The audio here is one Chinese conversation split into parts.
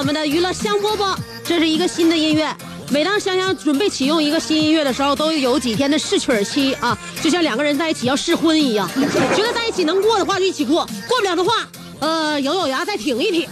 我们的娱乐香饽饽，这是一个新的音乐。每当香香准备启用一个新音乐的时候，都有几天的试曲期啊，就像两个人在一起要试婚一样，觉得在一起能过的话就一起过，过不了的话，呃，咬咬牙再挺一挺。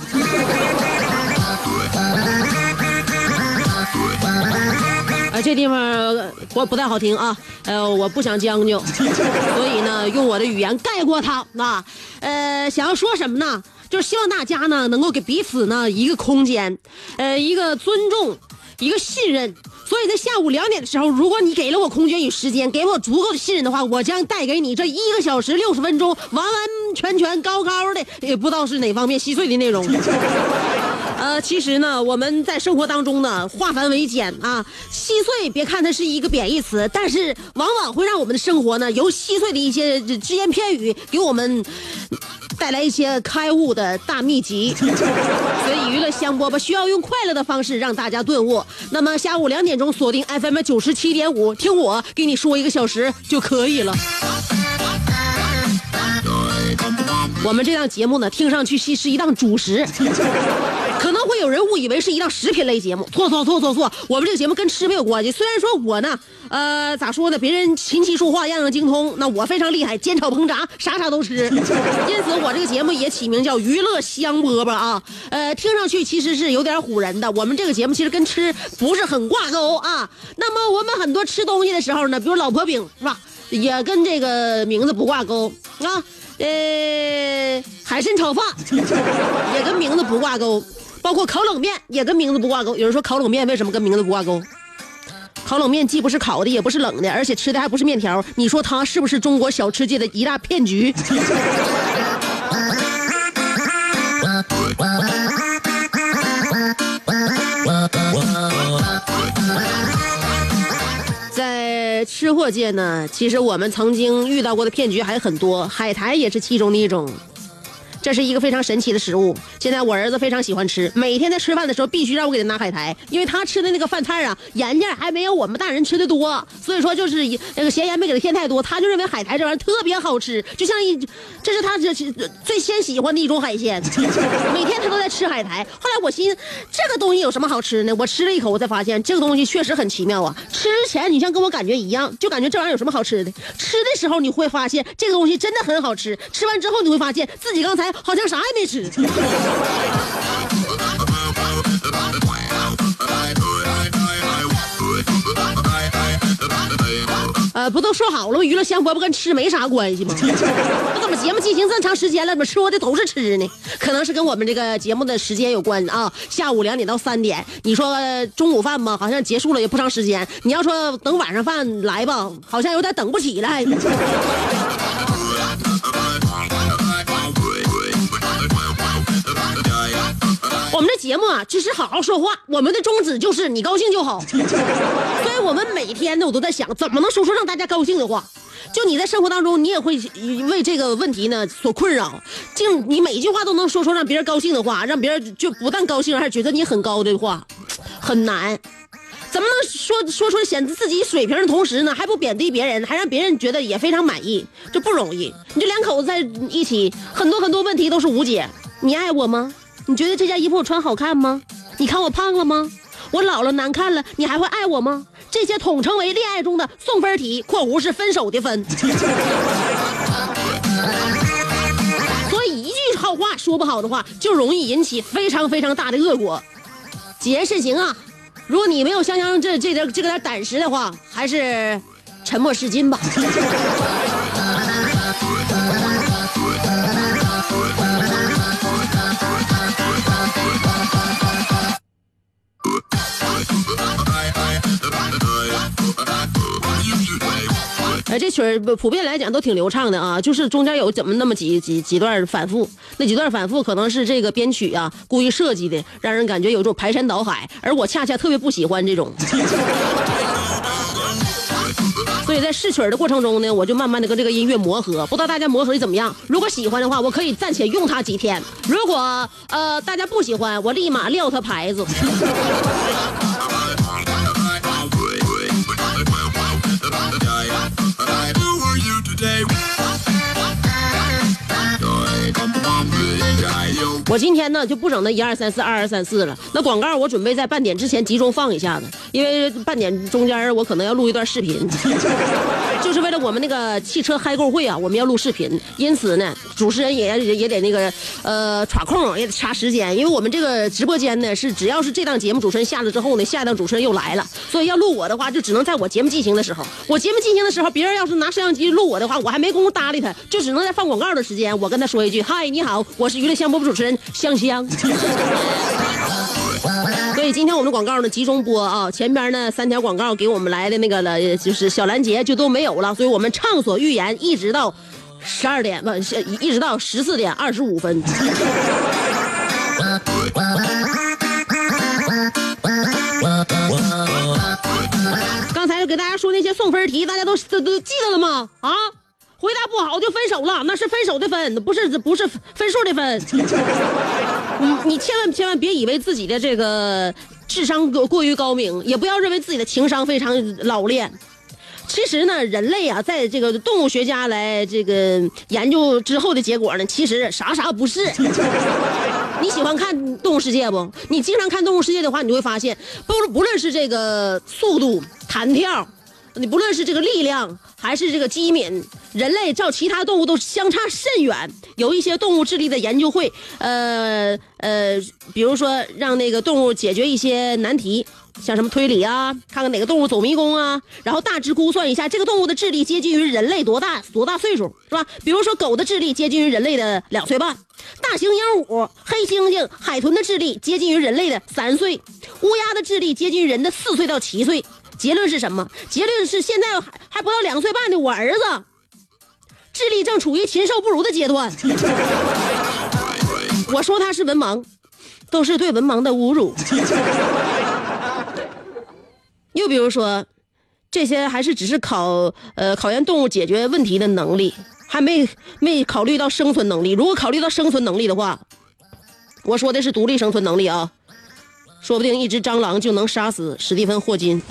呃，这地方我不不太好听啊，呃，我不想将就，所以呢，用我的语言盖过它啊。呃，想要说什么呢？就是希望大家呢能够给彼此呢一个空间，呃，一个尊重，一个信任。所以在下午两点的时候，如果你给了我空间与时间，给我足够的信任的话，我将带给你这一个小时六十分钟完完全全高高的，也不知道是哪方面稀碎的内容。呃，其实呢，我们在生活当中呢，化繁为简啊，稀碎，别看它是一个贬义词，但是往往会让我们的生活呢，由稀碎的一些只言片语，给我们带来一些开悟的大秘籍。所以娱乐香饽饽需要用快乐的方式让大家顿悟。那么下午两点钟锁定 FM 九十七点五，听我给你说一个小时就可以了。我们这档节目呢，听上去是是一档主食，有人误以为是一档食品类节目。错错错错错，我们这个节目跟吃没有关系。虽然说我呢，呃，咋说呢，别人琴棋书画样样精通，那我非常厉害，煎炒烹炸啥啥都吃。因此，我这个节目也起名叫娱乐香饽饽啊。呃，听上去其实是有点唬人的。我们这个节目其实跟吃不是很挂钩啊。那么我们很多吃东西的时候呢，比如老婆饼是吧，也跟这个名字不挂钩啊。呃，海参炒饭也跟名字不挂钩，包括烤冷面也跟名字不挂钩。有人说烤冷面为什么跟名字不挂钩？烤冷面既不是烤的，也不是冷的，而且吃的还不是面条。你说它是不是中国小吃界的一大骗局？在吃货界呢，其实我们曾经遇到过的骗局还很多，海苔也是其中的一种。这是一个非常神奇的食物，现在我儿子非常喜欢吃，每天在吃饭的时候必须让我给他拿海苔，因为他吃的那个饭菜啊，盐劲还没有我们大人吃的多，所以说就是那个咸盐没给他添太多，他就认为海苔这玩意儿特别好吃，就像一，这是他这最先喜欢的一种海鲜，每天他都在吃海苔。后来我寻思，这个东西有什么好吃呢？我吃了一口，我才发现这个东西确实很奇妙啊。吃之前你像跟我感觉一样，就感觉这玩意儿有什么好吃的，吃的时候你会发现这个东西真的很好吃，吃完之后你会发现自己刚才好像啥也没吃。呃，不都说好了吗？娱乐香饽饽跟吃没啥关系吗？那怎么节目进行这么长时间了，怎么说的都是吃呢？可能是跟我们这个节目的时间有关啊。下午两点到三点，你说中午饭吧，好像结束了也不长时间。你要说等晚上饭来吧，好像有点等不起来。我们的节目啊，只是好好说话。我们的宗旨就是你高兴就好，所以我们每天呢，我都在想，怎么能说出让大家高兴的话。就你在生活当中，你也会为这个问题呢所困扰。就你每一句话都能说出让别人高兴的话，让别人就不但高兴，还觉得你很高的话，很难。怎么能说说出显得自己水平的同时呢，还不贬低别人，还让别人觉得也非常满意？这不容易。你这两口子在一起，很多很多问题都是无解。你爱我吗？你觉得这件衣服我穿好看吗？你看我胖了吗？我老了难看了，你还会爱我吗？这些统称为恋爱中的送分题（括弧是分手的分）。所以一句好话说不好的话，就容易引起非常非常大的恶果。谨言慎行啊，如果你没有香香这这点这个点胆识的话，还是沉默是金吧。哎，这曲儿普遍来讲都挺流畅的啊，就是中间有怎么那么几几几段反复，那几段反复可能是这个编曲啊故意设计的，让人感觉有种排山倒海，而我恰恰特别不喜欢这种。所以在试曲儿的过程中呢，我就慢慢的跟这个音乐磨合，不知道大家磨合的怎么样？如果喜欢的话，我可以暂且用它几天；如果呃大家不喜欢，我立马撂它牌子。今天呢就不整那一二三四二二三四了，那广告我准备在半点之前集中放一下子，因为半点中间我可能要录一段视频，就是为了我们那个汽车嗨购会啊，我们要录视频，因此呢，主持人也也也得那个呃插空，也得掐时间，因为我们这个直播间呢是只要是这档节目主持人下了之后呢，下一档主持人又来了，所以要录我的话就只能在我节目进行的时候，我节目进行的时候，别人要是拿摄像机录我的话，我还没工夫搭理他，就只能在放广告的时间，我跟他说一句嗨，你好，我是娱乐香饽饽主持人香香。所以今天我们广告呢集中播啊，前边呢三条广告给我们来的那个了，就是小拦截就都没有了，所以我们畅所欲言，一直到十二点不一直到十四点二十五分。刚才给大家说那些送分题，大家都都都记得了吗？啊？回答不好就分手了，那是分手的分，不是不是分数的分。你你千万千万别以为自己的这个智商过过于高明，也不要认为自己的情商非常老练。其实呢，人类啊，在这个动物学家来这个研究之后的结果呢，其实啥啥不是。你喜欢看《动物世界》不？你经常看《动物世界》的话，你就会发现，不不论是这个速度、弹跳。你不论是这个力量还是这个机敏，人类照其他动物都相差甚远。有一些动物智力的研究会，呃呃，比如说让那个动物解决一些难题，像什么推理啊，看看哪个动物走迷宫啊，然后大致估算一下这个动物的智力接近于人类多大多大岁数，是吧？比如说狗的智力接近于人类的两岁半，大型鹦鹉、黑猩猩、海豚的智力接近于人类的三岁，乌鸦的智力接近于人的四岁到七岁。结论是什么？结论是现在还还不到两岁半的我儿子，智力正处于禽兽不如的阶段。我说他是文盲，都是对文盲的侮辱。又比如说，这些还是只是考呃考验动物解决问题的能力，还没没考虑到生存能力。如果考虑到生存能力的话，我说的是独立生存能力啊。说不定一只蟑螂就能杀死史蒂芬·霍金。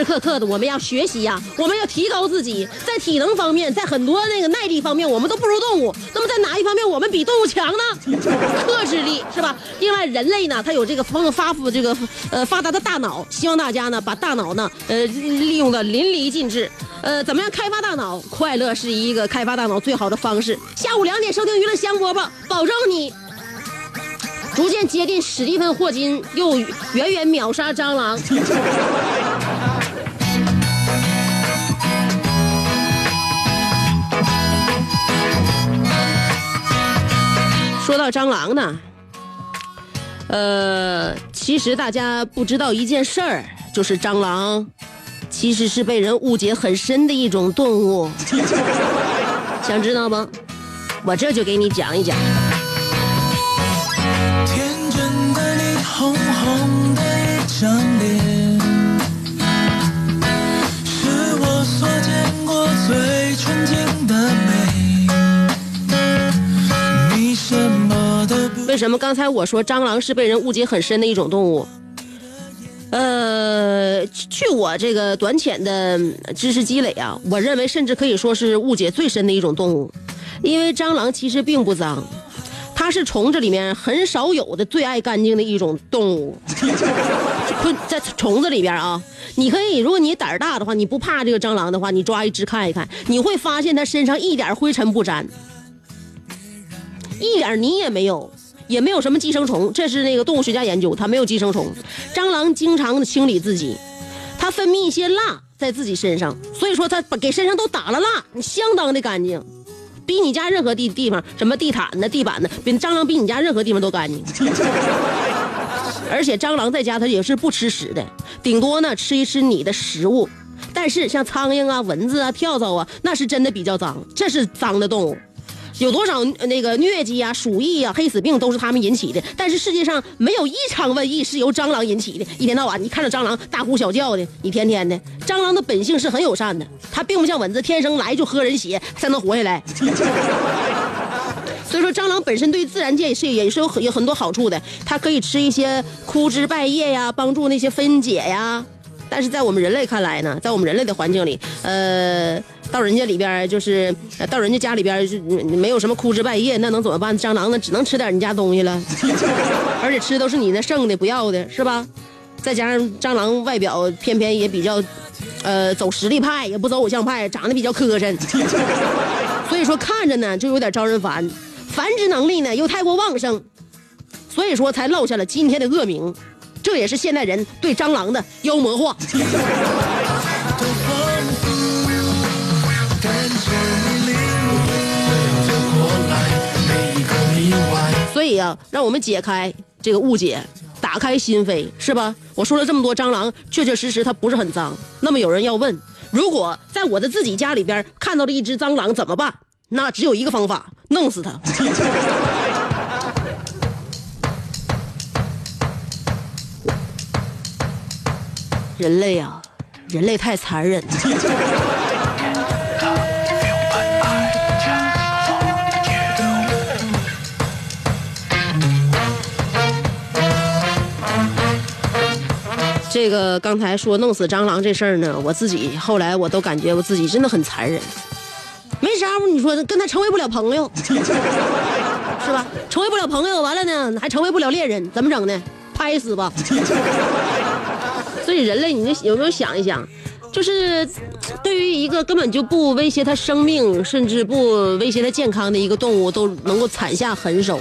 时时刻刻的，我们要学习呀，我们要提高自己，在体能方面，在很多那个耐力方面，我们都不如动物。那么在哪一方面我们比动物强呢？克制力是吧？另外，人类呢，他有这个丰发富这个呃发达的大脑，希望大家呢把大脑呢呃利用的淋漓尽致。呃，怎么样开发大脑？快乐是一个开发大脑最好的方式。下午两点收听娱乐香饽饽，保证你逐渐接近史蒂芬·霍金，又远远秒杀蟑螂。说到蟑螂呢，呃，其实大家不知道一件事儿，就是蟑螂其实是被人误解很深的一种动物。想知道吗？我这就给你讲一讲。天真的你，红红的一张 为什么刚才我说蟑螂是被人误解很深的一种动物？呃，据我这个短浅的知识积累啊，我认为甚至可以说是误解最深的一种动物，因为蟑螂其实并不脏，它是虫子里面很少有的最爱干净的一种动物。在虫子里边啊，你可以，如果你胆儿大的话，你不怕这个蟑螂的话，你抓一只看一看，你会发现它身上一点灰尘不沾，一点泥也没有，也没有什么寄生虫。这是那个动物学家研究，它没有寄生虫。蟑螂经常清理自己，它分泌一些蜡在自己身上，所以说它把给身上都打了蜡，相当的干净。比你家任何地地方，什么地毯呢、地板呢，比蟑螂比你家任何地方都干净。而且蟑螂在家它也是不吃屎的，顶多呢吃一吃你的食物。但是像苍蝇啊、蚊子啊、跳蚤啊，那是真的比较脏，这是脏的动物。有多少那个疟疾啊、鼠疫啊、黑死病都是它们引起的，但是世界上没有一场瘟疫是由蟑螂引起的。一天到晚你看着蟑螂大呼小叫的，一天天的。蟑螂的本性是很友善的，它并不像蚊子天生来就喝人血才能活下来。所以说，蟑螂本身对自然界是也是有很有很多好处的，它可以吃一些枯枝败叶呀，帮助那些分解呀。但是在我们人类看来呢，在我们人类的环境里，呃，到人家里边就是到人家家里边就没有什么枯枝败叶，那能怎么办？蟑螂呢，只能吃点你家东西了，而且吃都是你那剩的不要的，是吧？再加上蟑螂外表偏偏也比较，呃，走实力派，也不走偶像派，长得比较磕碜，所以说看着呢就有点招人烦，繁殖能力呢又太过旺盛，所以说才落下了今天的恶名。这也是现代人对蟑螂的妖魔化。所以啊，让我们解开这个误解，打开心扉，是吧？我说了这么多，蟑螂确确实实它不是很脏。那么有人要问，如果在我的自己家里边看到了一只蟑螂怎么办？那只有一个方法，弄死它。人类啊，人类太残忍了。这个刚才说弄死蟑螂这事儿呢，我自己后来我都感觉我自己真的很残忍，没招儿，你说跟他成为不了朋友，是吧？成为不了朋友，完了呢还成为不了恋人，怎么整呢？拍死吧！所以人类，你有没有想一想，就是对于一个根本就不威胁它生命，甚至不威胁它健康的一个动物，都能够惨下狠手。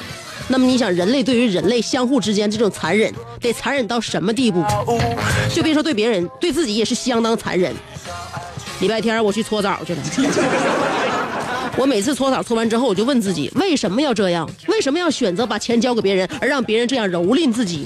那么你想，人类对于人类相互之间这种残忍，得残忍到什么地步？就别说对别人，对自己也是相当残忍。礼拜天我去搓澡去了，我每次搓澡搓完之后，我就问自己，为什么要这样？为什么要选择把钱交给别人，而让别人这样蹂躏自己？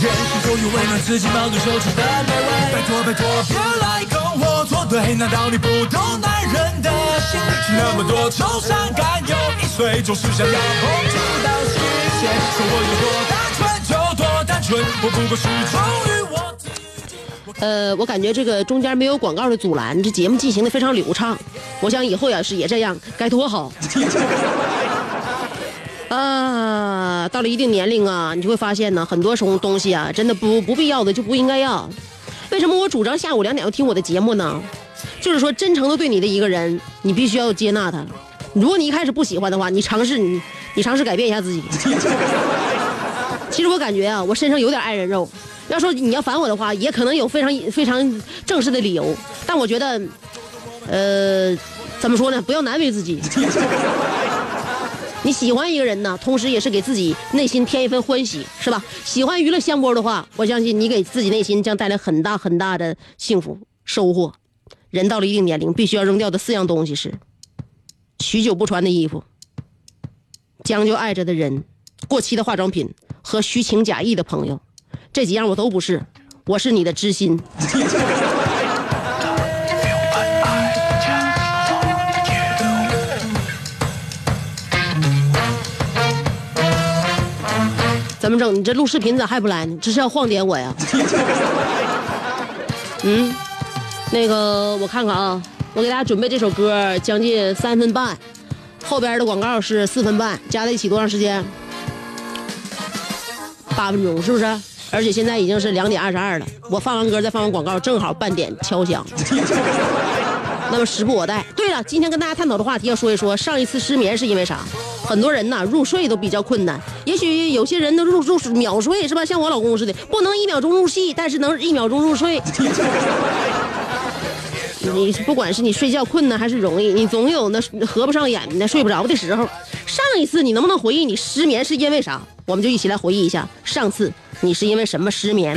天天是否有为难自己矛盾手指的美味？拜托拜托，别来跟我作对，难道你不懂男人的心？是那么多愁善感，有一岁总是想要碰触到世界，说我有多单纯就多单纯，我不过是忠于我自己。呃，我感觉这个中间没有广告的阻拦，这节目进行的非常流畅。我想以后要是也这样，该多好。啊，到了一定年龄啊，你就会发现呢，很多什么东西啊，真的不不必要的就不应该要。为什么我主张下午两点要听我的节目呢？就是说，真诚的对你的一个人，你必须要接纳他。如果你一开始不喜欢的话，你尝试你你尝试改变一下自己。其实我感觉啊，我身上有点爱人肉。要说你要烦我的话，也可能有非常非常正式的理由。但我觉得，呃，怎么说呢？不要难为自己。你喜欢一个人呢，同时也是给自己内心添一份欢喜，是吧？喜欢娱乐香波的话，我相信你给自己内心将带来很大很大的幸福收获。人到了一定年龄，必须要扔掉的四样东西是：许久不穿的衣服、将就爱着的人、过期的化妆品和虚情假意的朋友。这几样我都不是，我是你的知心。怎怎么整？你这录视频咋还不来呢？这是要晃点我呀？嗯，那个我看看啊，我给大家准备这首歌将近三分半，后边的广告是四分半，加在一起多长时间？八分钟是不是？而且现在已经是两点二十二了，我放完歌再放完广告，正好半点敲响。那么时不我待。对了，今天跟大家探讨的话题要说一说，上一次失眠是因为啥？很多人呐入睡都比较困难，也许有些人都入入秒睡是吧？像我老公似的，不能一秒钟入戏，但是能一秒钟入睡。你不管是你睡觉困难还是容易，你总有那合不上眼的睡不着的时候。上一次你能不能回忆你失眠是因为啥？我们就一起来回忆一下上次你是因为什么失眠。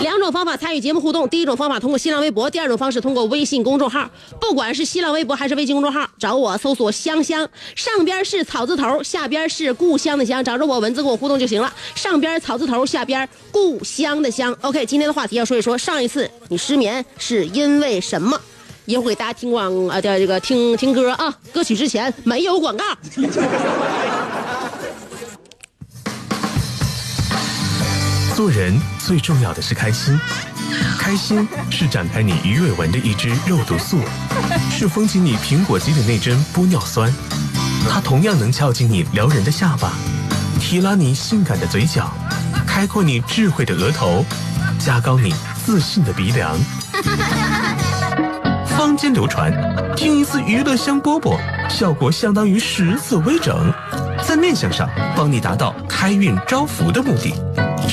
两种方法参与节目互动，第一种方法通过新浪微博，第二种方式通过微信公众号。不管是新浪微博还是微信公众号，找我搜索“香香”，上边是草字头，下边是故乡的乡，找着我文字跟我互动就行了。上边草字头，下边故乡的乡。OK，今天的话题要说一说上一次你失眠是因为什么？一会儿给大家听广啊的这个听听歌啊，歌曲之前没有广告。做人最重要的是开心，开心是展开你鱼尾纹的一支肉毒素，是封紧你苹果肌的那针玻尿酸，它同样能翘起你撩人的下巴，提拉你性感的嘴角，开阔你智慧的额头，加高你自信的鼻梁。坊间流传，听一次娱乐香饽饽，效果相当于十次微整，在面相上帮你达到开运招福的目的，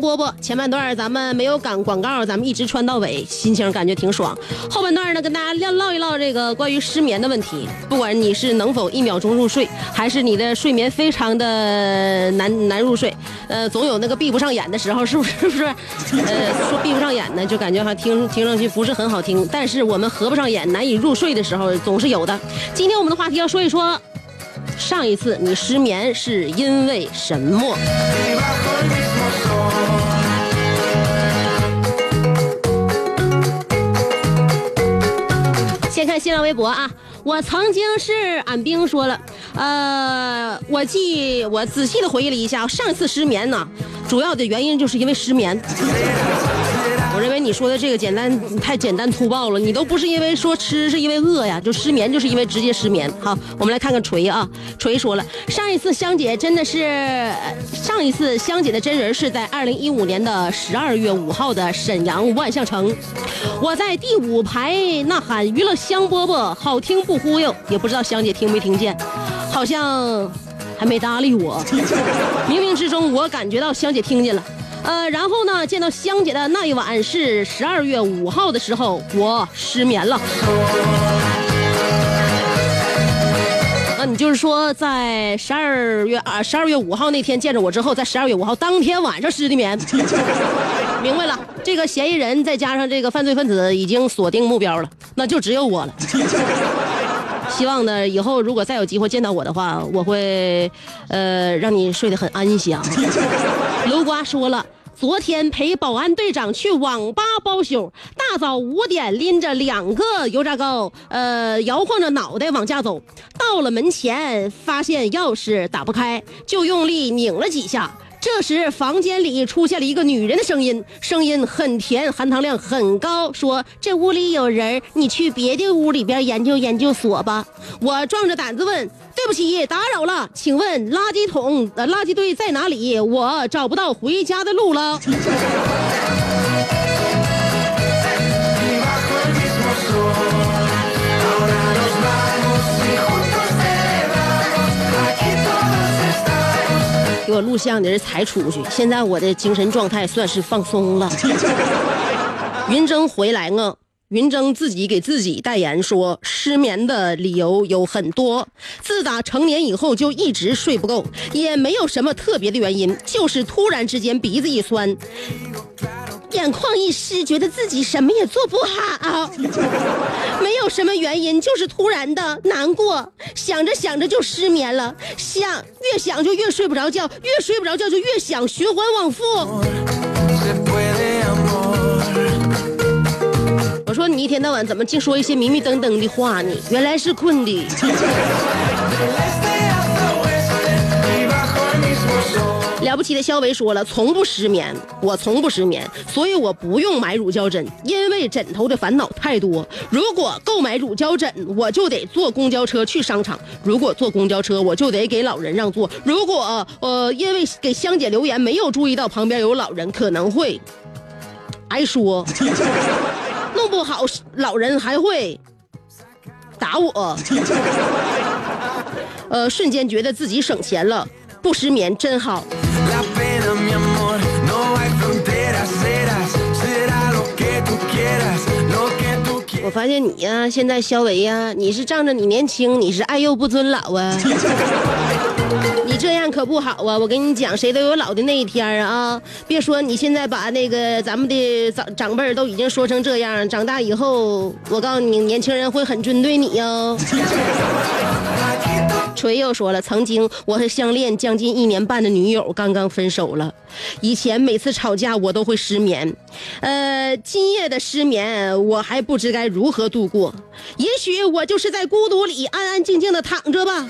乐香饽饽。前半段咱们没有赶广告，咱们一直穿到尾，心情感觉挺爽。后半段呢，跟大家唠唠一唠这个关于失眠的问题。不管你是能否一秒钟入睡，还是你的睡眠非常的难难入睡，呃，总有那个闭不上眼的时候，是不是？是不是？呃，说闭不上眼呢，就感觉好像听听上去不是很好听。但是我们合不上眼，难以入睡的时候总是有的。今天我们的话题要说一说。上一次你失眠是因为什么？先看新浪微博啊，我曾经是俺兵说了，呃，我记我仔细的回忆了一下，上一次失眠呢，主要的原因就是因为失眠。你说的这个简单太简单粗暴了，你都不是因为说吃，是因为饿呀，就失眠就是因为直接失眠。好，我们来看看锤啊，锤说了，上一次香姐真的是，上一次香姐的真人是在二零一五年的十二月五号的沈阳万象城，我在第五排呐喊娱乐香饽饽，好听不忽悠，也不知道香姐听没听见，好像还没搭理我，冥冥之中我感觉到香姐听见了。呃，然后呢，见到香姐的那一晚是十二月五号的时候，我失眠了。那你就是说，在十二月啊，十二月五号那天见着我之后，在十二月五号当天晚上失的眠。明白了，这个嫌疑人再加上这个犯罪分子已经锁定目标了，那就只有我了。希望呢，以后如果再有机会见到我的话，我会，呃，让你睡得很安详。刘瓜说了。昨天陪保安队长去网吧包宿，大早五点拎着两个油炸糕，呃，摇晃着脑袋往家走。到了门前，发现钥匙打不开，就用力拧了几下。这时，房间里出现了一个女人的声音，声音很甜，含糖量很高，说：“这屋里有人，你去别的屋里边研究研究所吧。”我壮着胆子问：“对不起打扰了请问垃圾桶呃垃圾堆在哪里？我找不到回家的路了。给我录像的人才出去现在我的精神状态算是放松了。云峥回来了云峥自己给自己代言说，失眠的理由有很多。自打成年以后就一直睡不够，也没有什么特别的原因，就是突然之间鼻子一酸，眼眶一湿，觉得自己什么也做不好，没有什么原因，就是突然的难过，想着想着就失眠了，想越想就越睡不着觉，越睡不着觉就越想，循环往复。我说你一天到晚怎么净说一些迷迷瞪瞪的话呢？原来是困的。了不起的肖维说了，从不失眠，我从不失眠，所以我不用买乳胶枕，因为枕头的烦恼太多。如果购买乳胶枕，我就得坐公交车去商场；如果坐公交车，我就得给老人让座；如果呃因为给香姐留言没有注意到旁边有老人，可能会挨说，弄不好老人还会打我，呃，瞬间觉得自己省钱了，不失眠真好。我发现你呀，现在肖维呀，你是仗着你年轻，你是爱幼不尊老啊。这样可不好啊！我跟你讲，谁都有老的那一天啊！别说你现在把那个咱们的长长辈都已经说成这样，长大以后，我告诉你，年轻人会很针对你哟。锤又说了，曾经我和相恋将近一年半的女友刚刚分手了，以前每次吵架我都会失眠，呃，今夜的失眠我还不知该如何度过，也许我就是在孤独里安安静静的躺着吧。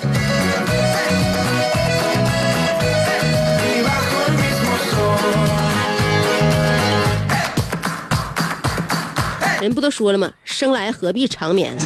人不都说了吗？生来何必长眠？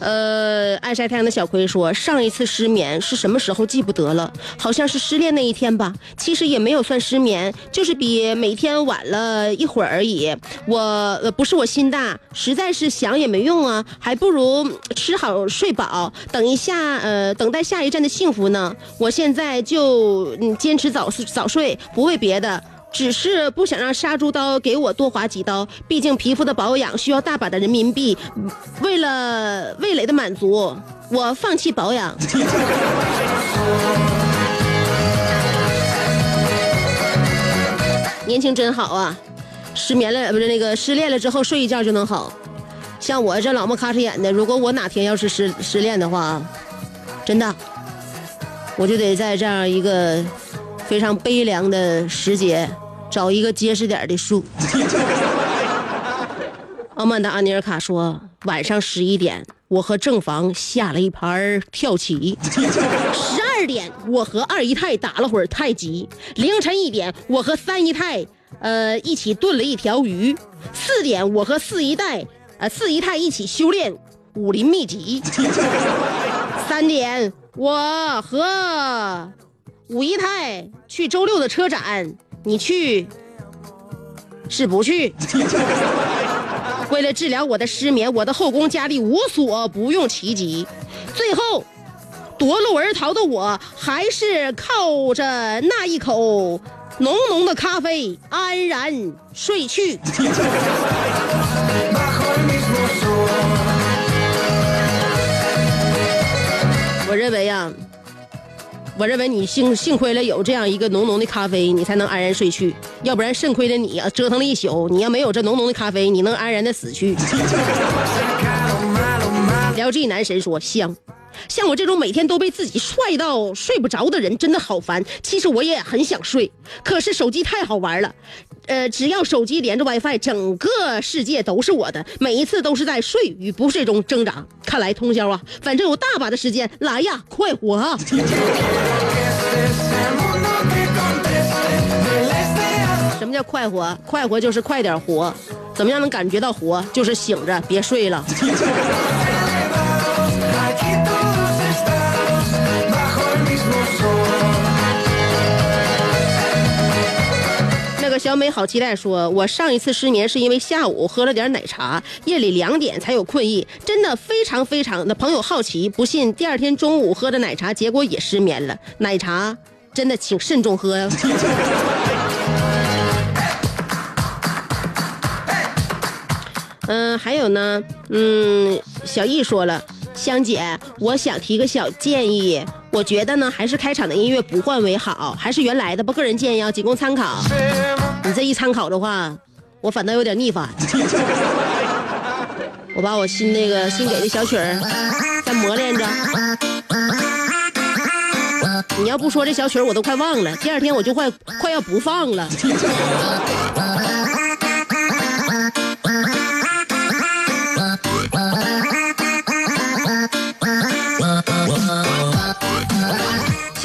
呃，爱晒太阳的小葵说，上一次失眠是什么时候记不得了，好像是失恋那一天吧。其实也没有算失眠，就是比每天晚了一会儿而已。我呃不是我心大，实在是想也没用啊，还不如吃好睡饱，等一下呃等待下一站的幸福呢。我现在就嗯坚持早早睡，不为别的。只是不想让杀猪刀给我多划几刀，毕竟皮肤的保养需要大把的人民币。为了味蕾的满足，我放弃保养。年轻真好啊！失眠了不是那个失恋了之后睡一觉就能好。像我这老么咔哧眼的，如果我哪天要是失失恋的话，真的，我就得在这样一个。非常悲凉的时节，找一个结实点的树。傲慢的安尼尔卡说：“晚上十一点，我和正房下了一盘跳棋；十二点，我和二姨太打了会儿太极；凌晨一点，我和三姨太呃一起炖了一条鱼；四点，我和四姨太呃四姨太一起修炼武林秘籍；三点，我和。”五姨太去周六的车展，你去是不去？为了治疗我的失眠，我的后宫佳丽无所不用其极，最后夺路而逃的我，还是靠着那一口浓浓的咖啡安然睡去。我认为呀。我认为你幸幸亏了有这样一个浓浓的咖啡，你才能安然睡去。要不然肾亏的你啊，折腾了一宿。你要没有这浓浓的咖啡，你能安然的死去。L G 男神说香。像我这种每天都被自己帅到睡不着的人，真的好烦。其实我也很想睡，可是手机太好玩了。呃，只要手机连着 WiFi，整个世界都是我的。每一次都是在睡与不睡中挣扎。看来通宵啊，反正有大把的时间，来呀，快活啊！什么叫快活？快活就是快点活。怎么样能感觉到活？就是醒着，别睡了。小美好期待说：“我上一次失眠是因为下午喝了点奶茶，夜里两点才有困意，真的非常非常的。”朋友好奇，不信第二天中午喝的奶茶，结果也失眠了。奶茶真的请慎重喝呀。嗯，还有呢，嗯，小易说了。香姐，我想提个小建议，我觉得呢，还是开场的音乐不换为好，还是原来的吧，个人建议啊，仅供参考。你这一参考的话，我反倒有点逆反。我把我新那个新给的小曲儿再磨练着。你要不说这小曲儿，我都快忘了，第二天我就快快要不放了。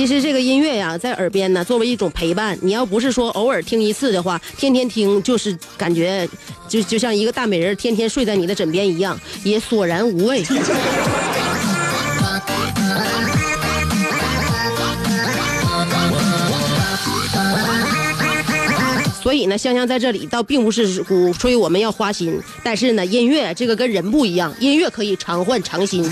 其实这个音乐呀，在耳边呢，作为一种陪伴。你要不是说偶尔听一次的话，天天听就是感觉，就就像一个大美人天天睡在你的枕边一样，也索然无味。所以呢，香香在这里倒并不是鼓吹我们要花心，但是呢，音乐这个跟人不一样，音乐可以常换常新。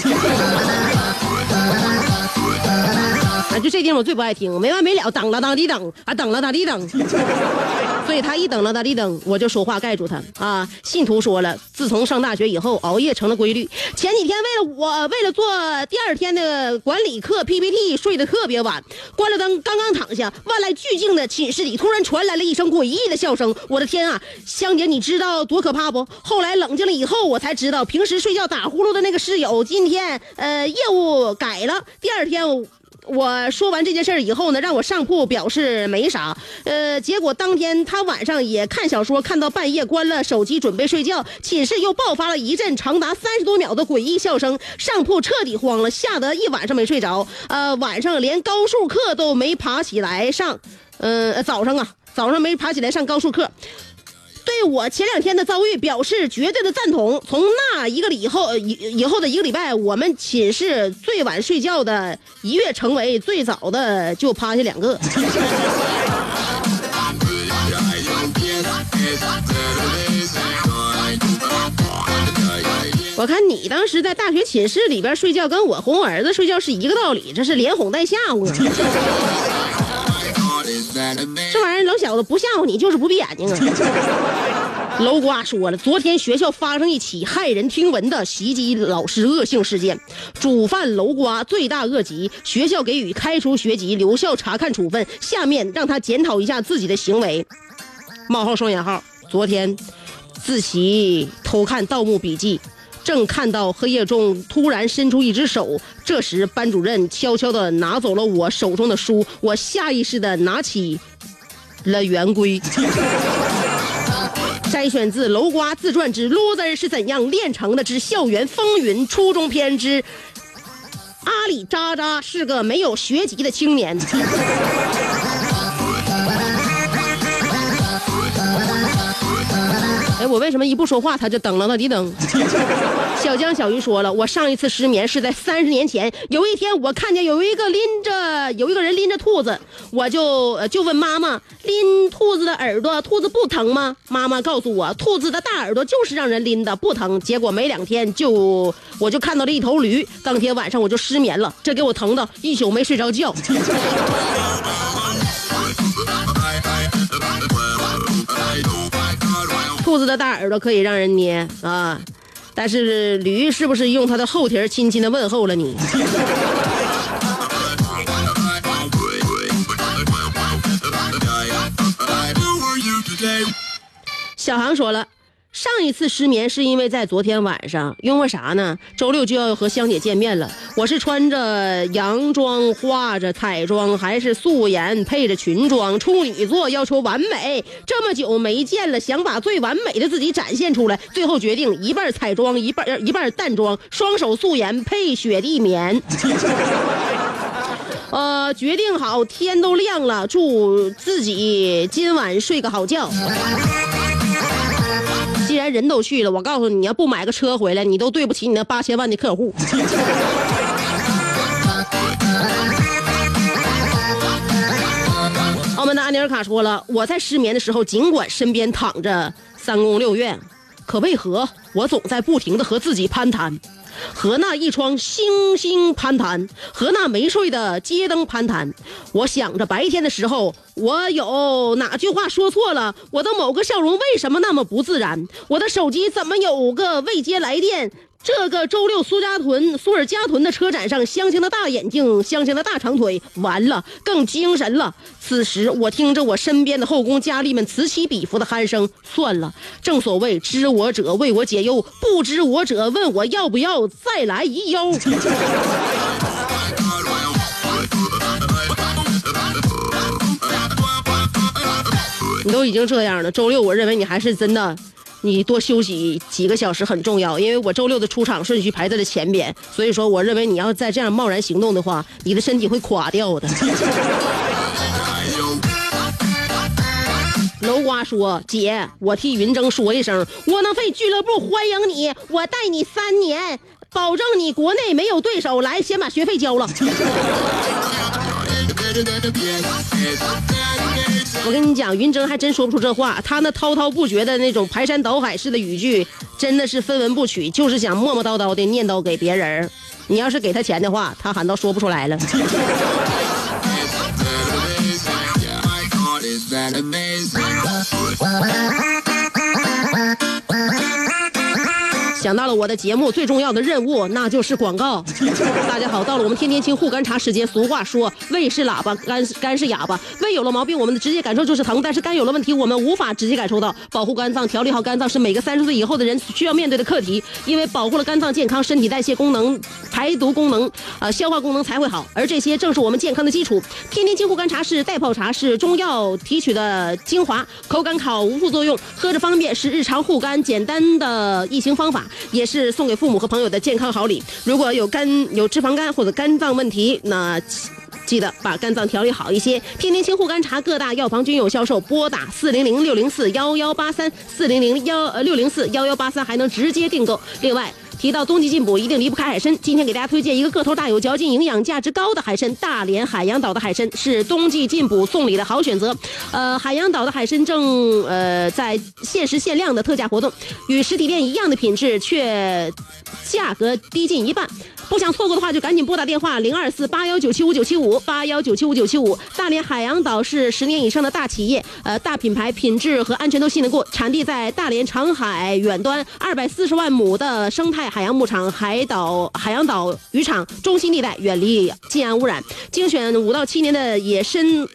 啊，就这地方我最不爱听，没完没了，等了当地等，啊，等了当地等。所以他一等了当地等，我就说话盖住他啊。信徒说了，自从上大学以后，熬夜成了规律。前几天为了我，为了做第二天的管理课 PPT，睡得特别晚。关了灯，刚刚躺下，万籁俱静的寝室里突然传来了一声诡异的笑声。我的天啊，香姐，你知道多可怕不？后来冷静了以后，我才知道，平时睡觉打呼噜的那个室友，今天呃业务改了，第二天。我说完这件事儿以后呢，让我上铺表示没啥，呃，结果当天他晚上也看小说，看到半夜关了手机准备睡觉，寝室又爆发了一阵长达三十多秒的诡异笑声，上铺彻底慌了，吓得一晚上没睡着，呃，晚上连高数课都没爬起来上，呃，早上啊，早上没爬起来上高数课。对我前两天的遭遇表示绝对的赞同。从那一个以后以以后的一个礼拜，我们寝室最晚睡觉的一跃成为最早的就趴下两个。我看你当时在大学寝室里边睡觉，跟我哄我儿子睡觉是一个道理，这是连哄带吓唬。这玩意儿，老小子不吓唬你就是不闭眼睛啊！楼瓜说了，昨天学校发生一起骇人听闻的袭击老师恶性事件，主犯楼瓜罪大恶极，学校给予开除学籍、留校查看处分。下面让他检讨一下自己的行为。冒号双引号，昨天自习偷看《盗墓笔记》。正看到黑夜中突然伸出一只手，这时班主任悄悄地拿走了我手中的书，我下意识地拿起了圆规。摘选自楼瓜自传之《loser 是怎样炼成的之校园风云》初中篇之阿里渣渣是个没有学籍的青年。哎，我为什么一不说话他就噔了到底噔？小江小鱼说了，我上一次失眠是在三十年前。有一天，我看见有一个拎着有一个人拎着兔子，我就就问妈妈，拎兔子的耳朵，兔子不疼吗？妈妈告诉我，兔子的大耳朵就是让人拎的，不疼。结果没两天就我就看到了一头驴，当天晚上我就失眠了，这给我疼的一宿没睡着觉。兔子的大耳朵可以让人捏啊，但是驴是不是用它的后蹄轻轻的问候了你？小航说了。上一次失眠是因为在昨天晚上，因为啥呢？周六就要和香姐见面了。我是穿着洋装，化着彩妆，还是素颜配着裙装？处女座要求完美，这么久没见了，想把最完美的自己展现出来。最后决定一半彩妆，一半一半淡妆，双手素颜配雪地棉。呃，决定好，天都亮了，祝自己今晚睡个好觉。既然人都去了，我告诉你，你要不买个车回来，你都对不起你那八千万的客户。澳门的安尼尔卡说了，我在失眠的时候，尽管身边躺着三宫六院，可为何我总在不停的和自己攀谈？和那一窗星星攀谈，和那没睡的街灯攀谈。我想着白天的时候，我有哪句话说错了？我的某个笑容为什么那么不自然？我的手机怎么有个未接来电？这个周六苏家屯苏尔加屯的车展上，香香的大眼睛，香香的大长腿，完了，更精神了。此时，我听着我身边的后宫佳丽们此起彼伏的鼾声。算了，正所谓知我者为我解忧，不知我者问我要不要再来一忧。你都已经这样了，周六，我认为你还是真的。你多休息几个小时很重要，因为我周六的出场顺序排在了前边，所以说我认为你要再这样贸然行动的话，你的身体会垮掉的。楼瓜说：“姐，我替云峥说一声，窝囊废俱乐部欢迎你，我带你三年，保证你国内没有对手。来，先把学费交了。”我跟你讲，云峥还真说不出这话，他那滔滔不绝的那种排山倒海式的语句，真的是分文不取，就是想磨磨叨叨的念叨给别人。你要是给他钱的话，他反倒说不出来了。想到了我的节目最重要的任务，那就是广告。大家好，到了我们天天清护肝茶时间。俗话说，胃是喇叭，肝肝是哑巴。胃有了毛病，我们的直接感受就是疼；但是肝有了问题，我们无法直接感受到。保护肝脏，调理好肝脏，是每个三十岁以后的人需要面对的课题。因为保护了肝脏健康，身体代谢功能、排毒功能、呃消化功能才会好，而这些正是我们健康的基础。天天清护肝茶是代泡茶，是中药提取的精华，口感好，无副作用，喝着方便，是日常护肝简单的易行方法，也是送给父母和朋友的健康好礼。如果有肝有脂肪肝或者肝脏问题，那。记得把肝脏调理好一些。天天清护肝茶各大药房均有销售，拨打四零零六零四幺幺八三四零零幺呃六零四幺幺八三还能直接订购。另外。提到冬季进补，一定离不开海参。今天给大家推荐一个个头大、有嚼劲、营养价值高的海参——大连海洋岛的海参，是冬季进补送礼的好选择。呃，海洋岛的海参正呃在限时限量的特价活动，与实体店一样的品质，却价格低近一半。不想错过的话，就赶紧拨打电话零二四八幺九七五九七五八幺九七五九七五。大连海洋岛是十年以上的大企业，呃，大品牌，品质和安全都信得过。产地在大连长海远端，二百四十万亩的生态海洋牧场，海岛海洋岛渔场中心地带，远离近岸污染，精选五到七年的野生。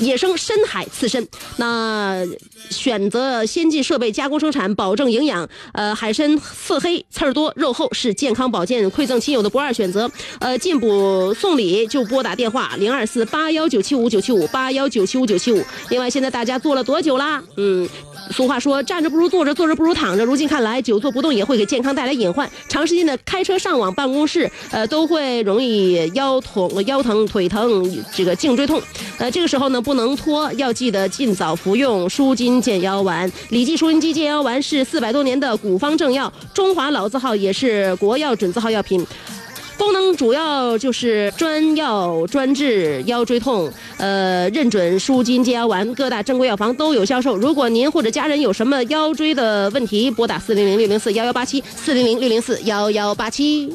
野生深海刺身，那选择先进设备加工生产，保证营养。呃，海参色黑、刺儿多、肉厚，是健康保健、馈赠亲友的不二选择。呃，进补送礼就拨打电话零二四八幺九七五九七五八幺九七五九七五。另外，现在大家做了多久啦？嗯。俗话说，站着不如坐着，坐着不如躺着。如今看来，久坐不动也会给健康带来隐患。长时间的开车、上网、办公室，呃，都会容易腰痛、腰疼、腿疼，这个颈椎痛。呃，这个时候呢，不能拖，要记得尽早服用舒筋健腰丸。李记舒筋肌健腰丸是四百多年的古方正药，中华老字号，也是国药准字号药品。功能主要就是专药专治腰椎痛，呃，认准舒筋健腰丸，各大正规药房都有销售。如果您或者家人有什么腰椎的问题，拨打四零零六零四幺幺八七，四零零六零四幺幺八七。